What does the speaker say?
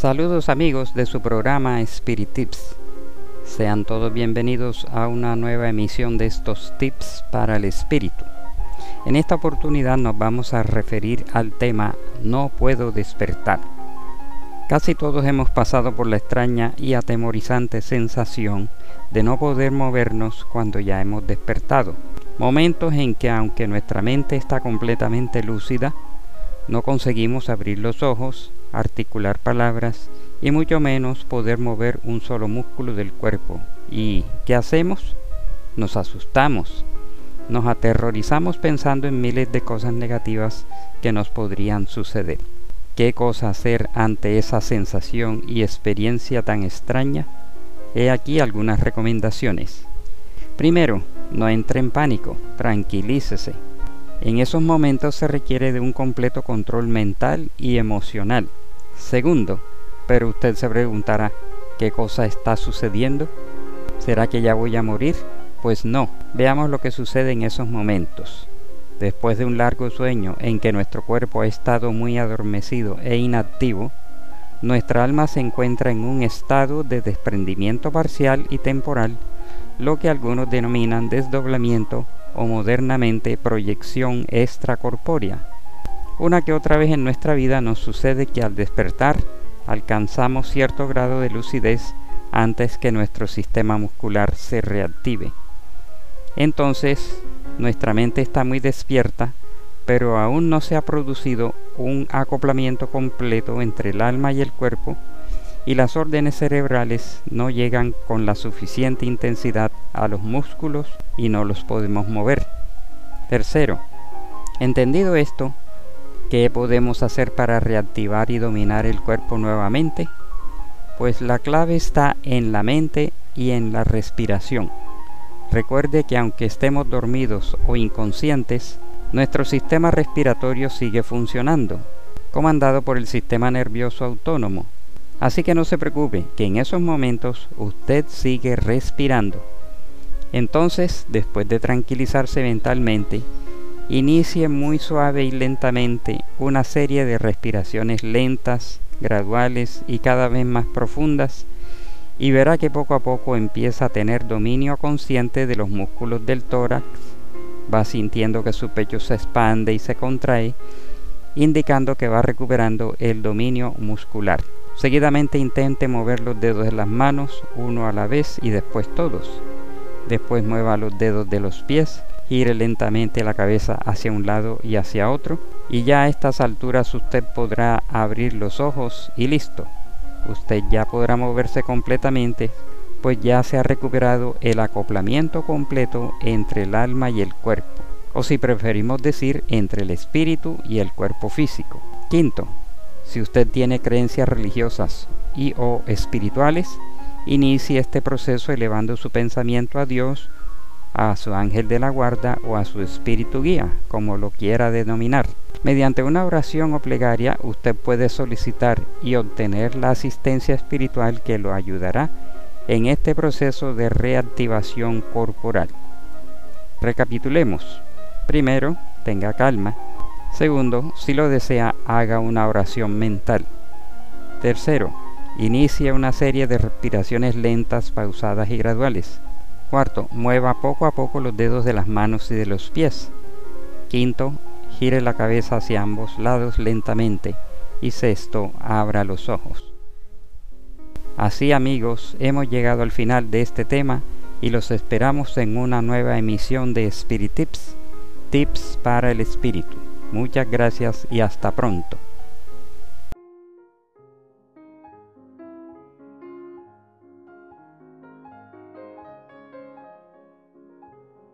Saludos amigos de su programa Spirit Tips. Sean todos bienvenidos a una nueva emisión de estos tips para el espíritu. En esta oportunidad nos vamos a referir al tema No puedo despertar. Casi todos hemos pasado por la extraña y atemorizante sensación de no poder movernos cuando ya hemos despertado. Momentos en que aunque nuestra mente está completamente lúcida, no conseguimos abrir los ojos, articular palabras y mucho menos poder mover un solo músculo del cuerpo. ¿Y qué hacemos? Nos asustamos, nos aterrorizamos pensando en miles de cosas negativas que nos podrían suceder. ¿Qué cosa hacer ante esa sensación y experiencia tan extraña? He aquí algunas recomendaciones. Primero, no entre en pánico, tranquilícese en esos momentos se requiere de un completo control mental y emocional. Segundo, pero usted se preguntará, ¿qué cosa está sucediendo? ¿Será que ya voy a morir? Pues no, veamos lo que sucede en esos momentos. Después de un largo sueño en que nuestro cuerpo ha estado muy adormecido e inactivo, nuestra alma se encuentra en un estado de desprendimiento parcial y temporal, lo que algunos denominan desdoblamiento o modernamente proyección extracorpórea. Una que otra vez en nuestra vida nos sucede que al despertar alcanzamos cierto grado de lucidez antes que nuestro sistema muscular se reactive. Entonces, nuestra mente está muy despierta, pero aún no se ha producido un acoplamiento completo entre el alma y el cuerpo y las órdenes cerebrales no llegan con la suficiente intensidad a los músculos y no los podemos mover. Tercero, entendido esto, ¿qué podemos hacer para reactivar y dominar el cuerpo nuevamente? Pues la clave está en la mente y en la respiración. Recuerde que aunque estemos dormidos o inconscientes, nuestro sistema respiratorio sigue funcionando, comandado por el sistema nervioso autónomo, Así que no se preocupe, que en esos momentos usted sigue respirando. Entonces, después de tranquilizarse mentalmente, inicie muy suave y lentamente una serie de respiraciones lentas, graduales y cada vez más profundas, y verá que poco a poco empieza a tener dominio consciente de los músculos del tórax, va sintiendo que su pecho se expande y se contrae, indicando que va recuperando el dominio muscular. Seguidamente intente mover los dedos de las manos uno a la vez y después todos. Después mueva los dedos de los pies, gire lentamente la cabeza hacia un lado y hacia otro y ya a estas alturas usted podrá abrir los ojos y listo. Usted ya podrá moverse completamente pues ya se ha recuperado el acoplamiento completo entre el alma y el cuerpo, o si preferimos decir entre el espíritu y el cuerpo físico. Quinto, si usted tiene creencias religiosas y o espirituales, inicie este proceso elevando su pensamiento a Dios, a su ángel de la guarda o a su espíritu guía, como lo quiera denominar. Mediante una oración o plegaria usted puede solicitar y obtener la asistencia espiritual que lo ayudará en este proceso de reactivación corporal. Recapitulemos. Primero, tenga calma. Segundo, si lo desea, haga una oración mental. Tercero, inicie una serie de respiraciones lentas, pausadas y graduales. Cuarto, mueva poco a poco los dedos de las manos y de los pies. Quinto, gire la cabeza hacia ambos lados lentamente. Y sexto, abra los ojos. Así amigos, hemos llegado al final de este tema y los esperamos en una nueva emisión de Spirit Tips, Tips para el Espíritu. Muchas gracias y hasta pronto.